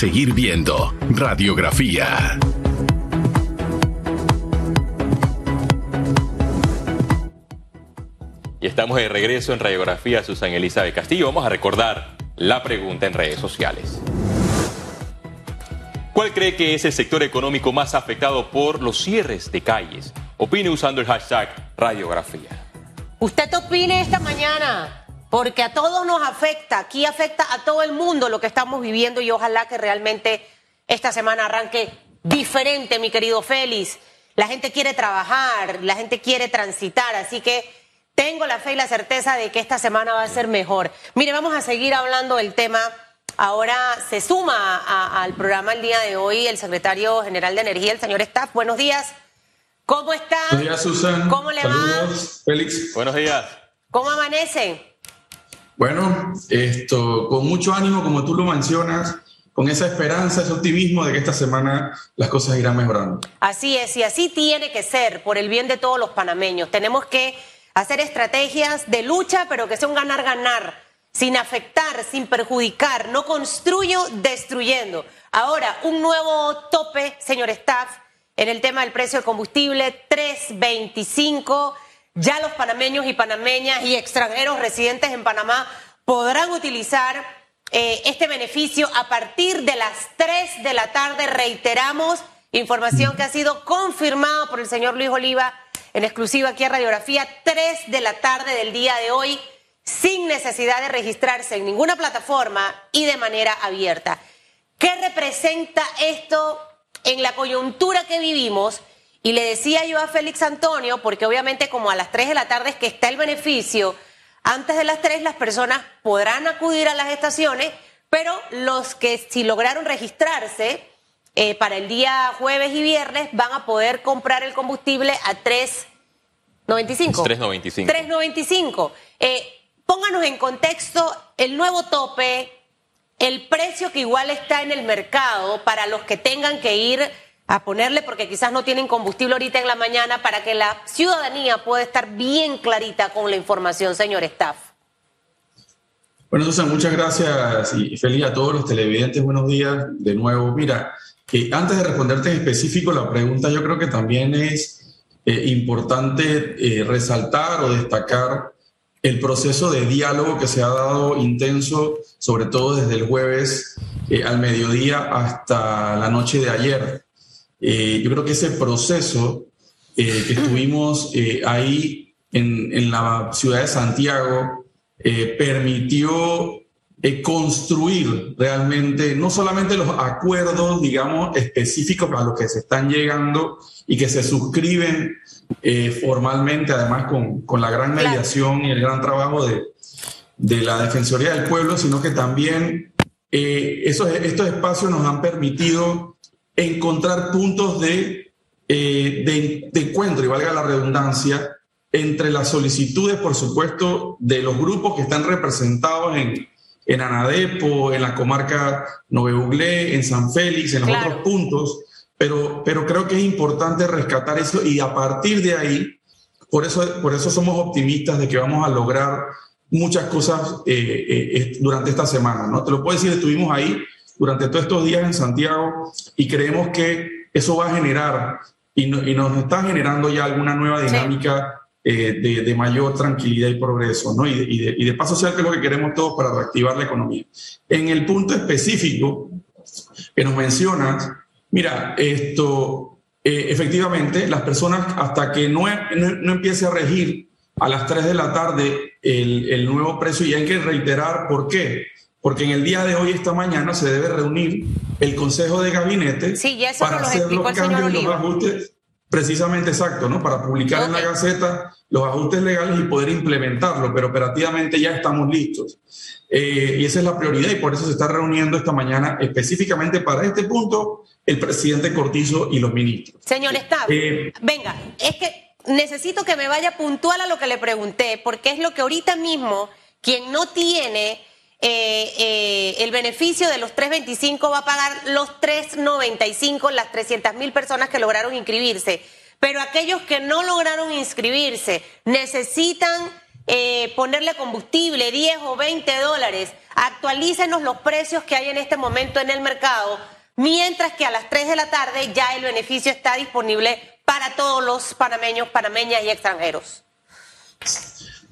seguir viendo Radiografía. Y estamos de regreso en Radiografía Susan Elizabeth Castillo. Vamos a recordar la pregunta en redes sociales. ¿Cuál cree que es el sector económico más afectado por los cierres de calles? Opine usando el hashtag radiografía. Usted opine esta mañana, porque a todos nos afecta, aquí afecta a todo el mundo lo que estamos viviendo y ojalá que realmente esta semana arranque diferente, mi querido Félix. La gente quiere trabajar, la gente quiere transitar, así que tengo la fe y la certeza de que esta semana va a ser mejor. Mire, vamos a seguir hablando del tema. Ahora se suma al programa el día de hoy el secretario general de Energía, el señor Staff. Buenos días. ¿Cómo está? Buenos días, Susan. ¿Cómo le Saludos, Félix. Buenos días. ¿Cómo amanece? Bueno, esto, con mucho ánimo, como tú lo mencionas, con esa esperanza, ese optimismo de que esta semana las cosas irán mejorando. Así es, y así tiene que ser, por el bien de todos los panameños. Tenemos que hacer estrategias de lucha, pero que sea un ganar-ganar, sin afectar, sin perjudicar. No construyo destruyendo. Ahora, un nuevo tope, señor staff, en el tema del precio del combustible, 3.25. Ya los panameños y panameñas y extranjeros residentes en Panamá podrán utilizar eh, este beneficio a partir de las 3 de la tarde. Reiteramos información que ha sido confirmada por el señor Luis Oliva en exclusiva aquí a Radiografía, 3 de la tarde del día de hoy, sin necesidad de registrarse en ninguna plataforma y de manera abierta. ¿Qué representa esto en la coyuntura que vivimos? Y le decía yo a Félix Antonio, porque obviamente como a las 3 de la tarde es que está el beneficio, antes de las 3 las personas podrán acudir a las estaciones, pero los que si lograron registrarse eh, para el día jueves y viernes van a poder comprar el combustible a 3.95. 3.95. 3.95. Eh, pónganos en contexto el nuevo tope, el precio que igual está en el mercado para los que tengan que ir a ponerle porque quizás no tienen combustible ahorita en la mañana para que la ciudadanía pueda estar bien clarita con la información, señor staff. Bueno, Susan, muchas gracias y feliz a todos los televidentes. Buenos días de nuevo. Mira, antes de responderte en específico la pregunta, yo creo que también es eh, importante eh, resaltar o destacar el proceso de diálogo que se ha dado intenso, sobre todo desde el jueves eh, al mediodía hasta la noche de ayer. Yo creo que ese proceso que estuvimos ahí en, en, la ciudad de Santiago permitió eh, construir realmente no solamente los acuerdos, digamos, específicos a los que se están llegando y que se suscriben eh, formalmente, además con, con, la gran mediación y el gran trabajo de, de la Defensoría del Pueblo, sino que también eh, esos, estos espacios nos han permitido encontrar puntos de, de, de encuentro, y valga la redundancia, entre las solicitudes, por supuesto, de los grupos que están representados en, en Anadepo, en la comarca Noveuglé, en San Félix, en los otros puntos, pero, pero creo que es importante rescatar eso y a partir de ahí, por eso, por eso somos optimistas de que vamos a lograr muchas cosas eh, eh, durante esta semana. ¿no? Te lo puedo decir, estuvimos ahí durante todos estos días en Santiago y creemos que eso va a generar y, y nos está generando ya alguna nueva dinámica. Eh, de, mayor tranquilidad y progreso, ¿no? Y de, y, de, paz social, que es lo que queremos todos para reactivar la economía. En el punto específico que nos mencionas, mira, esto, eh, efectivamente, las personas, hasta que no, no, empiece a regir a las 3 de la tarde el, el nuevo precio, y hay que reiterar por qué. Porque en el día de hoy, esta mañana, se debe reunir el Consejo de Gabinete para hacer los cambios y los ajustes Precisamente exacto, ¿no? Para publicar en la Gaceta los ajustes legales y poder implementarlo, pero operativamente ya estamos listos. Eh, y esa es la prioridad y por eso se está reuniendo esta mañana específicamente para este punto el presidente Cortizo y los ministros. Señor Estado, eh, venga, es que necesito que me vaya puntual a lo que le pregunté, porque es lo que ahorita mismo quien no tiene eh, eh, el beneficio de los 3.25 va a pagar los 3.95 las 300 mil personas que lograron inscribirse. Pero aquellos que no lograron inscribirse necesitan eh, ponerle combustible, 10 o 20 dólares. Actualícenos los precios que hay en este momento en el mercado, mientras que a las 3 de la tarde ya el beneficio está disponible para todos los panameños, panameñas y extranjeros.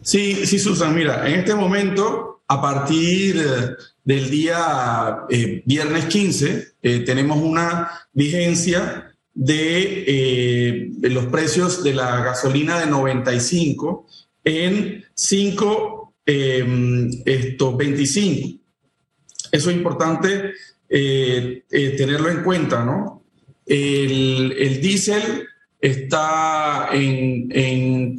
Sí, sí, Susan, mira, en este momento, a partir eh, del día eh, viernes 15, tenemos una vigencia de los precios de la gasolina de 95 en 5, eh, esto, 25. Eso es importante eh, eh, tenerlo en cuenta, ¿no? El, el diésel está en, en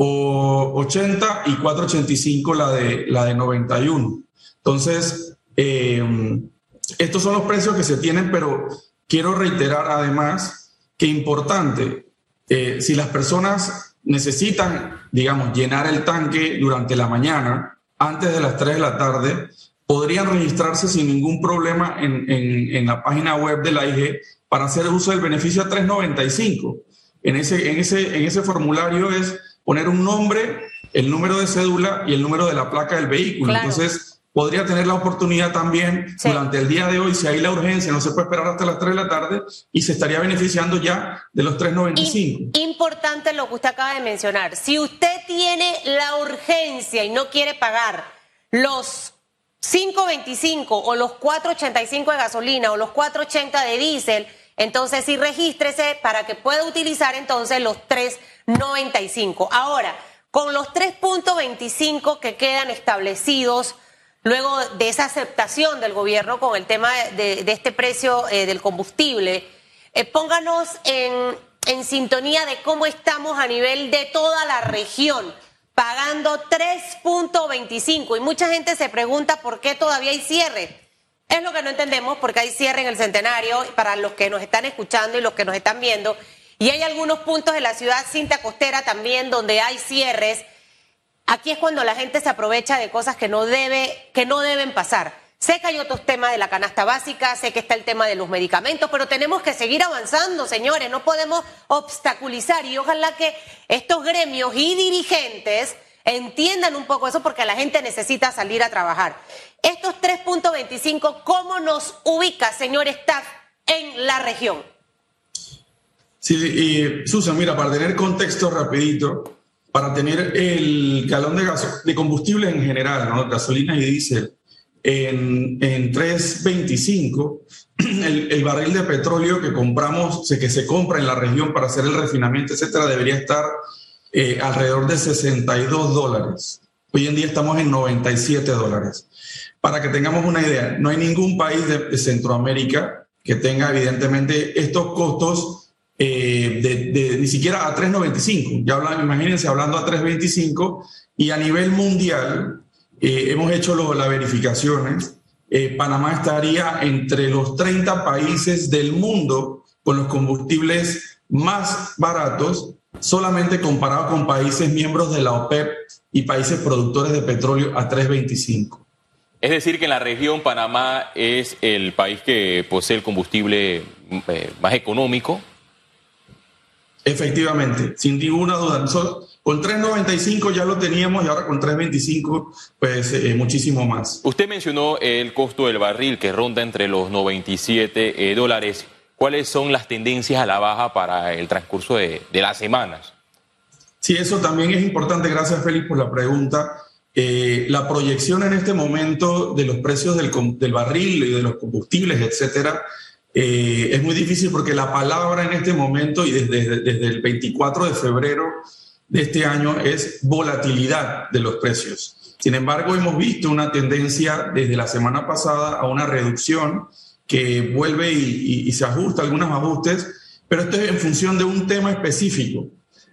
4,80 y 4,85 la de, la de 91. Entonces, estos son los precios que se tienen, pero quiero reiterar además que importante, si las personas necesitan, digamos, llenar el tanque durante la mañana, antes de las 3 de la tarde, podrían registrarse sin ningún problema en, en, la página web de la IG para hacer uso del beneficio a 395. En ese, en, ese, en ese formulario es poner un nombre, el número de cédula y el número de la placa del vehículo. Entonces, podría tener la oportunidad también durante el día de hoy, si hay la urgencia, no se puede esperar hasta las 3 de la tarde y se estaría beneficiando ya de los 3.95. Importante lo que usted acaba de mencionar. Si usted tiene la urgencia y no quiere pagar los 5.25 o los 4.85 de gasolina o los 4.80 de diésel, entonces sí regístrese para que pueda utilizar entonces los 3.95. Ahora, con los 3.25 que quedan establecidos, luego de esa aceptación del gobierno con el tema de, este precio eh, del combustible, eh, pónganos en, en sintonía de cómo estamos a nivel de toda la región, pagando 3.25. Y mucha gente se pregunta por qué todavía hay cierre. Es lo que no entendemos, porque hay cierre en el centenario, para los que nos están escuchando y los que nos están viendo. Y hay algunos puntos de la ciudad cinta costera también donde hay cierres Aquí es cuando la gente se aprovecha de cosas que no, debe, que no deben pasar. Sé que hay otros temas de la canasta básica, sé que está el tema de los medicamentos, pero tenemos que seguir avanzando, señores, no podemos obstaculizar y ojalá que estos gremios y dirigentes entiendan un poco eso porque la gente necesita salir a trabajar. Estos 3.25, ¿cómo nos ubica, señor staff, en la región? Sí, y Susan, mira, para tener contexto rapidito, para tener el galón de, de combustible en general, ¿no? gasolina y diésel, en, en 3.25, el, el, barril de petróleo que compramos, que se compra en la región para hacer el refinamiento, etcétera, debería estar eh, alrededor de 62 dólares. Hoy en día estamos en 97 dólares. Para que tengamos una idea, no hay ningún país de, de Centroamérica que tenga evidentemente estos costos eh, de, ni siquiera a 3.95. Ya hablan, imagínense hablando a 3.25 y a nivel mundial eh, hemos hecho las verificaciones. Eh, Panamá estaría entre los 30 países del mundo con los combustibles más baratos, solamente comparado con países miembros de la OPEP y países productores de petróleo a 3.25. Es decir, que en la región Panamá es el país que posee el combustible más económico Efectivamente, sin ninguna duda. con 3.95 ya lo teníamos y ahora con 3.25 pues eh, muchísimo más. Usted mencionó el costo del barril que ronda entre los 97 eh, dólares. ¿Cuáles son las tendencias a la baja para el transcurso de, las semanas? Sí, eso también es importante. Gracias, Félix, por la pregunta. Eh, la proyección en este momento de los precios del, del barril y de los combustibles, etcétera, eh, es muy difícil porque la palabra en este momento y desde, desde el 24 de febrero de este año es volatilidad de los precios. Sin embargo, hemos visto una tendencia desde la semana pasada a una reducción que vuelve y, se ajusta algunos ajustes, pero esto es en función de un tema específico.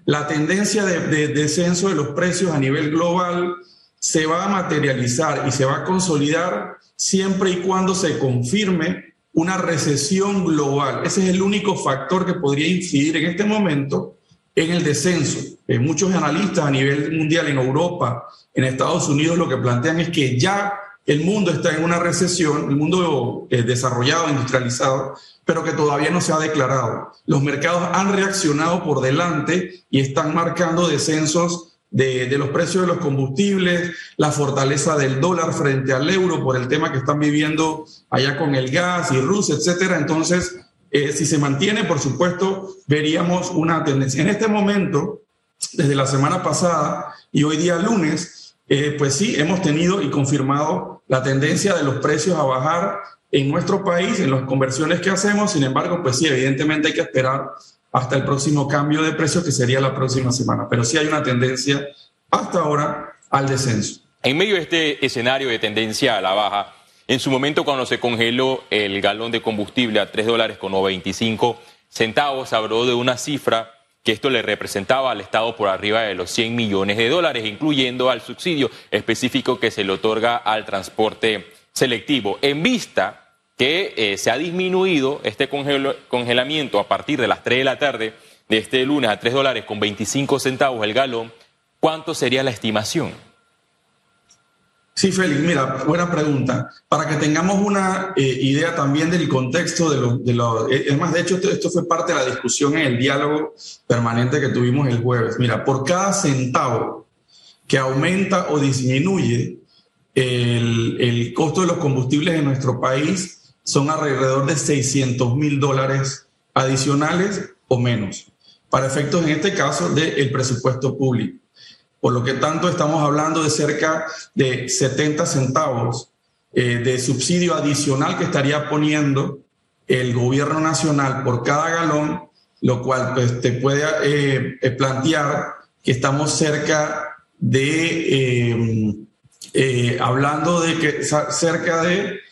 La tendencia de, de descenso de los precios a nivel global se va a materializar y se va a consolidar siempre y cuando se confirme una recesión global. Ese es el único factor que podría incidir en este momento en el descenso. Eh, muchos analistas a nivel mundial en Europa, en Estados Unidos, lo que plantean es que ya el mundo está en una recesión, el mundo eh, desarrollado, industrializado, pero que todavía no se ha declarado. Los mercados han reaccionado por delante y están marcando descensos de, los precios de los combustibles, la fortaleza del dólar frente al euro por el tema que están viviendo allá con el gas y Rusia, etcétera. Entonces, eh, si se mantiene, por supuesto, veríamos una tendencia. En este momento, desde la semana pasada y hoy día lunes, eh, pues sí, hemos tenido y confirmado la tendencia de los precios a bajar en nuestro país, en las conversiones que hacemos. Sin embargo, pues sí, evidentemente hay que esperar hasta el próximo cambio de precios, que sería la próxima semana. Pero sí hay una tendencia hasta ahora al descenso. En medio de este escenario de tendencia a la baja, en su momento cuando se congeló el galón de combustible a 3 dólares con 95 centavos, habló de una cifra que esto le representaba al Estado por arriba de los 100 millones de dólares, incluyendo al subsidio específico que se le otorga al transporte selectivo. En vista que eh, se ha disminuido este congelamiento a partir de las 3 de la tarde de este lunes a 3 dólares con 25 centavos el galón, ¿cuánto sería la estimación? Sí, Félix, mira, buena pregunta. Para que tengamos una eh, idea también del contexto de lo, de lo eh, es más, de hecho, esto, fue parte de la discusión en el diálogo permanente que tuvimos el jueves. Mira, por cada centavo que aumenta o disminuye el costo de los combustibles en nuestro país, son alrededor de 600 mil dólares adicionales o menos, para efectos en este caso del presupuesto público. Por lo que tanto estamos hablando de cerca de 70 centavos eh, de subsidio adicional que estaría poniendo el gobierno nacional por cada galón, lo cual pues, te puede eh, eh, plantear que estamos cerca de, hablando de que cerca de,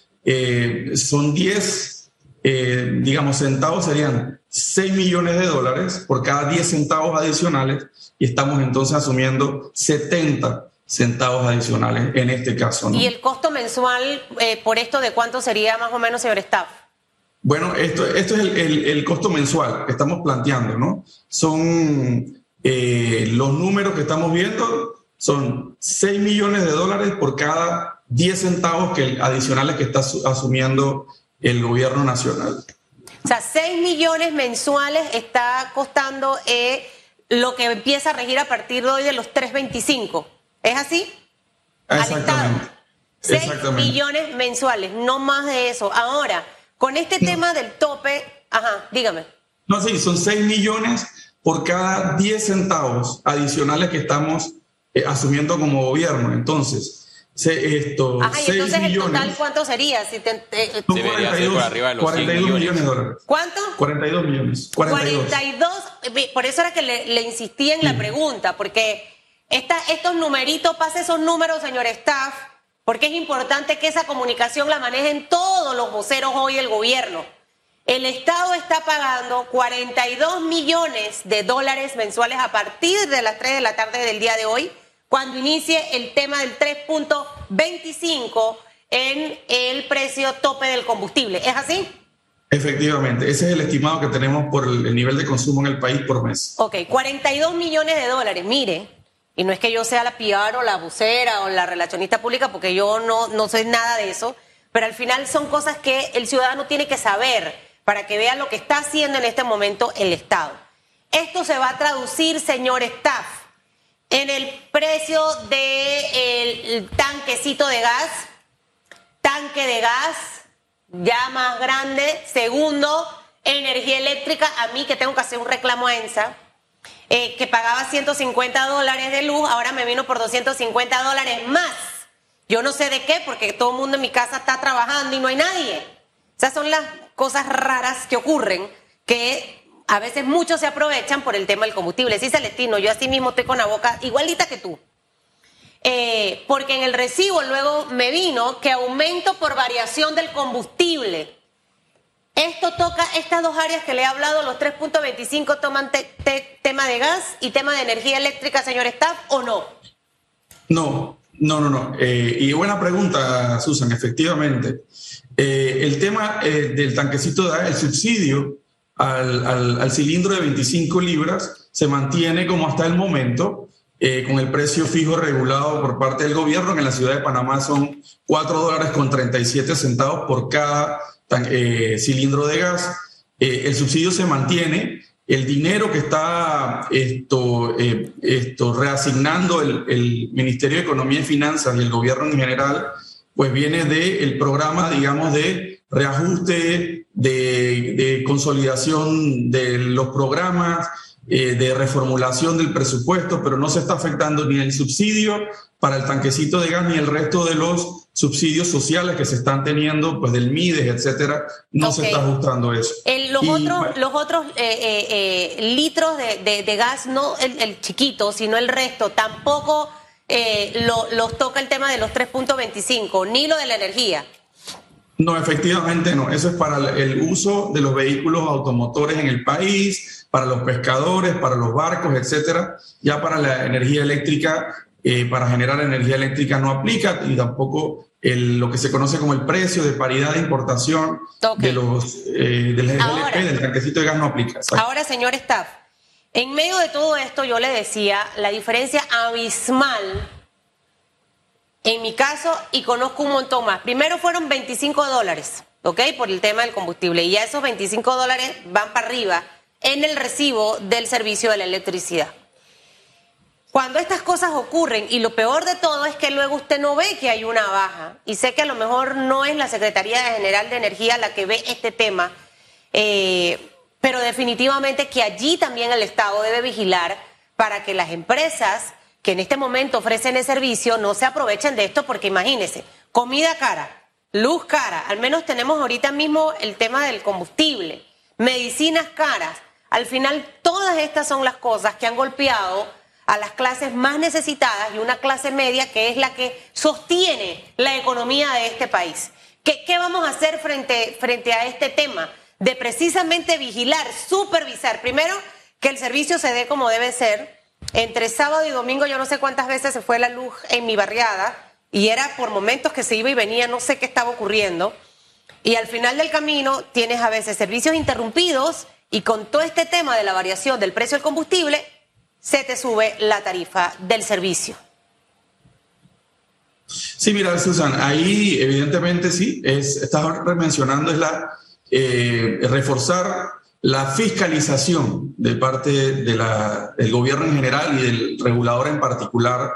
son 10, digamos, centavos serían 6 millones de dólares por cada 10 centavos adicionales y estamos entonces asumiendo 70 centavos adicionales en este caso. ¿Y el costo mensual eh, por esto de cuánto sería más o menos, señor Staff? Bueno, esto, esto es el, el, costo mensual que estamos planteando, ¿no? Son eh, los números que estamos viendo, son 6 millones de dólares por cada 10 centavos que, adicionales que está asumiendo el gobierno nacional. O sea, 6 millones mensuales está costando eh, lo que empieza a regir a partir de hoy de los 325. ¿Es así? Exactamente. 6 millones mensuales, no más de eso. Ahora, con este tema del tope, ajá, dígame. No, sí, son 6 millones por cada 10 centavos adicionales que estamos eh, asumiendo como gobierno. Entonces, esto, Ajá, y entonces el total cuánto sería? Si te, te, 42, arriba de los 42 millones. de dólares. ¿Cuánto? 42 millones. 42. 42. Por eso era que le, le insistí en la pregunta, porque esta, estos numeritos, pase esos números, señor staff, porque es importante que esa comunicación la manejen todos los voceros hoy del gobierno. El Estado está pagando 42 millones de dólares mensuales a partir de las 3 de la tarde del día de hoy cuando inicie el tema del 3.25 en el precio tope del combustible. ¿Es así? Efectivamente, ese es el estimado que tenemos por el nivel de consumo en el país por mes. Ok, 42 millones de dólares, mire, y no es que yo sea la PR o la vocera o la relacionista pública, porque yo no, no sé nada de eso, pero al final son cosas que el ciudadano tiene que saber para que vea lo que está haciendo en este momento el Estado. Esto se va a traducir, señor staff, en el precio del tanquecito de gas, tanque de gas ya más grande. Segundo, energía eléctrica, a mí que tengo que hacer un reclamo a ENSA, eh, que pagaba 150 dólares de luz, ahora me vino por 250 dólares más. Yo no sé de qué, porque todo el mundo en mi casa está trabajando y no hay nadie. Esas son las cosas raras que ocurren que a veces muchos se aprovechan por el tema del combustible. Sí, Celestino, yo así mismo estoy con la boca igualita que tú. Eh, porque en el recibo luego me vino que aumento por variación del combustible. Esto toca estas dos áreas que le he hablado, los 3.25 toman tema de gas y tema de energía eléctrica, señor Staff, ¿o no? No, no, no, no. Eh, y buena pregunta, Susan, efectivamente. Eh, el tema del tanquecito de gas, el subsidio, al, al, cilindro de 25 libras se mantiene como hasta el momento, eh, con el precio fijo regulado por parte del gobierno, que en la ciudad de Panamá son 4 dólares con 37 centavos por cada eh, cilindro de gas. Eh, el subsidio se mantiene el dinero que está esto, esto reasignando el, el, Ministerio de Economía y Finanzas y el gobierno en general, pues viene del programa, digamos, de reajuste, de, de consolidación de los programas, eh, de reformulación del presupuesto, pero no se está afectando ni el subsidio para el tanquecito de gas ni el resto de los subsidios sociales que se están teniendo, pues del MIDES, etcétera, no se está ajustando eso. los, otros, los otros eh, eh, litros de, de, gas, no el, el, chiquito, sino el resto, tampoco lo, los toca el tema de los 3.25, ni lo de la energía. No, efectivamente no. Eso es para el uso de los vehículos automotores en el país, para los pescadores, para los barcos, etcétera. Ya para la energía eléctrica, eh, para generar energía eléctrica no aplica y tampoco el, lo que se conoce como el precio de paridad de importación de los eh, del GLP, del tanquecito de gas no aplica. Ahora, señor Staff, en medio de todo esto yo le decía la diferencia abismal en mi caso, y conozco un montón más. Primero fueron 25 dólares, ¿ok? Por el tema del combustible. Y ya esos 25 dólares van para arriba en el recibo del servicio de la electricidad. Cuando estas cosas ocurren, y lo peor de todo es que luego usted no ve que hay una baja, y sé que a lo mejor no es la Secretaría General de Energía la que ve este tema, eh, pero definitivamente que allí también el Estado debe vigilar para que las empresas que en este momento ofrecen el servicio no se aprovechen de esto porque imagínense, comida cara, luz cara, al menos tenemos ahorita mismo el tema del combustible, medicinas caras. Al final todas estas son las cosas que han golpeado a las clases más necesitadas y una clase media que es la que sostiene la economía de este país. ¿Qué, qué vamos a hacer frente, frente a este tema? De precisamente vigilar, supervisar, primero que el servicio se dé como debe ser, entre sábado y domingo yo no sé cuántas veces se fue la luz en mi barriada y era por momentos que se iba y venía, no sé qué estaba ocurriendo. Y al final del camino tienes a veces servicios interrumpidos y con todo este tema de la variación del precio del combustible, se te sube la tarifa del servicio. Sí, mira, Susan, ahí evidentemente sí, es, estás mencionando es la eh, reforzar la fiscalización de parte de del gobierno en general y del regulador en particular.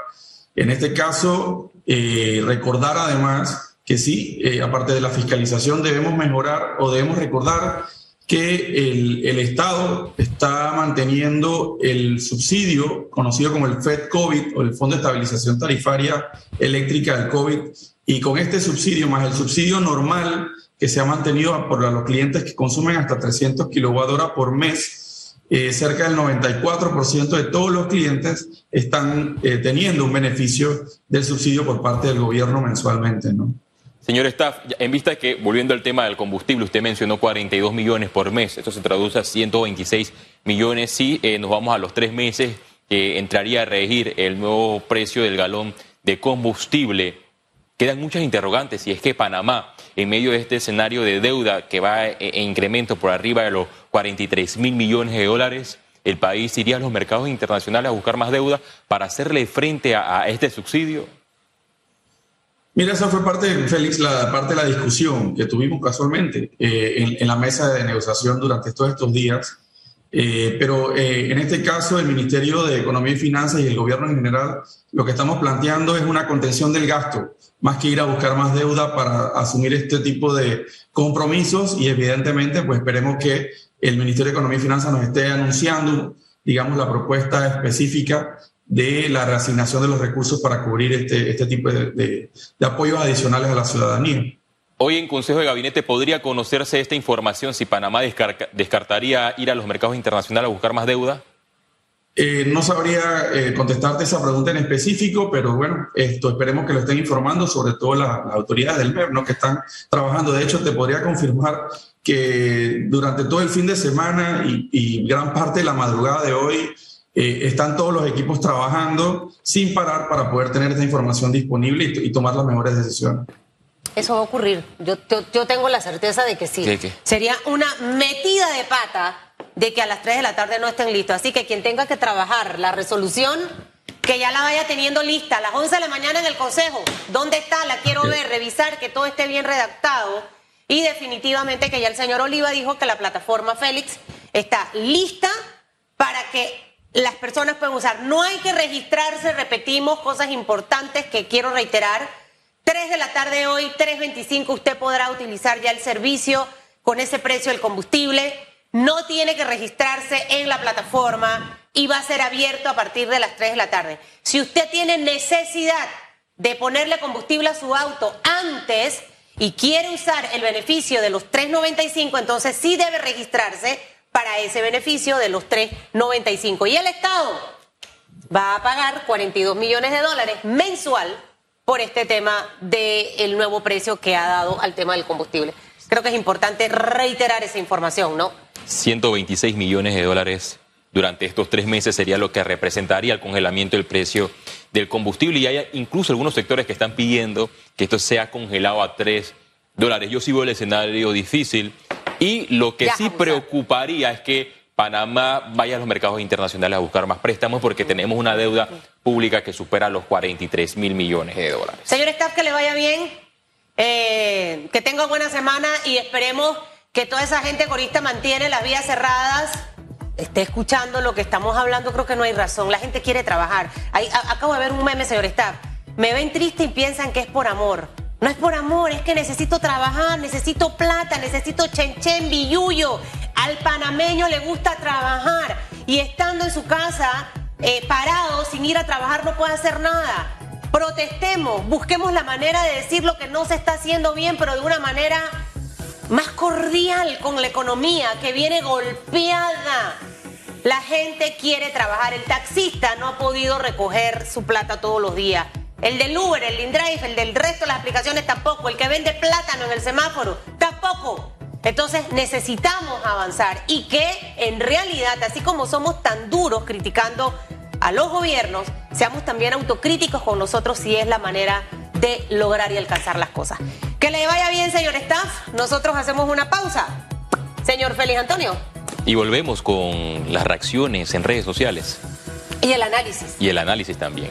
En este caso, eh, recordar además que sí, eh, aparte de la fiscalización, debemos mejorar o debemos recordar que el, el, Estado está manteniendo el subsidio conocido como el FED COVID o el Fondo de Estabilización Tarifaria Eléctrica del COVID. Y con este subsidio más el subsidio normal que se ha mantenido por los clientes que consumen hasta 300 kWh por mes. Eh, cerca del 94% de todos los clientes están eh, teniendo un beneficio del subsidio por parte del gobierno mensualmente, ¿no? Señor Staff, en vista de que, volviendo al tema del combustible, usted mencionó 42 millones por mes, esto se traduce a 126 millones si eh, nos vamos a los tres meses que entraría a regir el nuevo precio del galón de combustible. Quedan muchas interrogantes y es que Panamá en medio de este escenario de deuda que va en incremento por arriba de los 43 mil millones de dólares, el país iría a los mercados internacionales a buscar más deuda para hacerle frente a, este subsidio? Mira, esa fue parte, Félix, la parte de la discusión que tuvimos casualmente eh, en, la mesa de negociación durante todos estos días. Eh, pero eh, en este caso, el Ministerio de Economía y Finanzas y el gobierno en general, lo que estamos planteando es una contención del gasto más que ir a buscar más deuda para asumir este tipo de compromisos y evidentemente pues esperemos que el Ministerio de Economía y Finanzas nos esté anunciando, digamos, la propuesta específica de la reasignación de los recursos para cubrir este, este tipo de, apoyos adicionales a la ciudadanía. Hoy en Consejo de Gabinete podría conocerse esta información si Panamá descartaría ir a los mercados internacionales a buscar más deuda. Eh, no sabría eh, contestarte esa pregunta en específico, pero bueno, esto esperemos que lo estén informando, sobre todo las autoridades del MEP, ¿no? que están trabajando. De hecho, te podría confirmar que durante todo el fin de semana y, gran parte de la madrugada de hoy eh, están todos los equipos trabajando sin parar para poder tener esta información disponible y, tomar las mejores decisiones. Eso va a ocurrir. Yo, yo, tengo la certeza de que sí. Sería una metida de pata de que a las 3 de la tarde no estén listos. Así que quien tenga que trabajar la resolución, que ya la vaya teniendo lista a las 11 de la mañana en el Consejo. ¿Dónde está? La quiero ver, revisar que todo esté bien redactado. Y definitivamente que ya el señor Oliva dijo que la plataforma Félix está lista para que las personas puedan usar. No hay que registrarse, repetimos cosas importantes que quiero reiterar. 3 de la tarde hoy, 3.25, usted podrá utilizar ya el servicio con ese precio del combustible. No tiene que registrarse en la plataforma y va a ser abierto a partir de las 3 de la tarde. Si usted tiene necesidad de ponerle combustible a su auto antes y quiere usar el beneficio de los 3.95, entonces sí debe registrarse para ese beneficio de los 3.95. Y el Estado va a pagar 42 millones de dólares mensual por este tema del nuevo precio que ha dado al tema del combustible. Creo que es importante reiterar esa información, ¿no? 126 millones de dólares durante estos tres meses sería lo que representaría el congelamiento del precio del combustible y hay incluso algunos sectores que están pidiendo que esto sea congelado a 3 dólares. Yo sí veo el escenario difícil y lo que sí preocuparía es que Panamá vaya a los mercados internacionales a buscar más préstamos porque tenemos una deuda pública que supera los 43 mil millones de dólares. Señor Staff, que le vaya bien, eh, que tenga buena semana y esperemos que toda esa gente corista mantiene las vías cerradas esté escuchando lo que estamos hablando, creo que no hay razón. La gente quiere trabajar. acabo de ver un meme, señor Staff. Me ven triste y piensan que es por amor. No es por amor, es que necesito trabajar, necesito plata, necesito chenchen, billuyo. Al panameño le gusta trabajar y estando en su casa, eh, parado, sin ir a trabajar, no puede hacer nada. Protestemos, busquemos la manera de decir lo que no se está haciendo bien, pero de una manera más cordial con la economía que viene golpeada. La gente quiere trabajar. El taxista no ha podido recoger su plata todos los días. El del Uber, el InDrive, el del resto de las aplicaciones tampoco. El que vende plátano en el semáforo tampoco. Entonces necesitamos avanzar y que en realidad, así como somos tan duros criticando a los gobiernos, seamos también autocríticos con nosotros si es la manera de lograr y alcanzar las cosas. Que le vaya bien, señor staff. Nosotros hacemos una pausa. Señor Félix Antonio. Y volvemos con las reacciones en redes sociales. Y el análisis. Y el análisis también.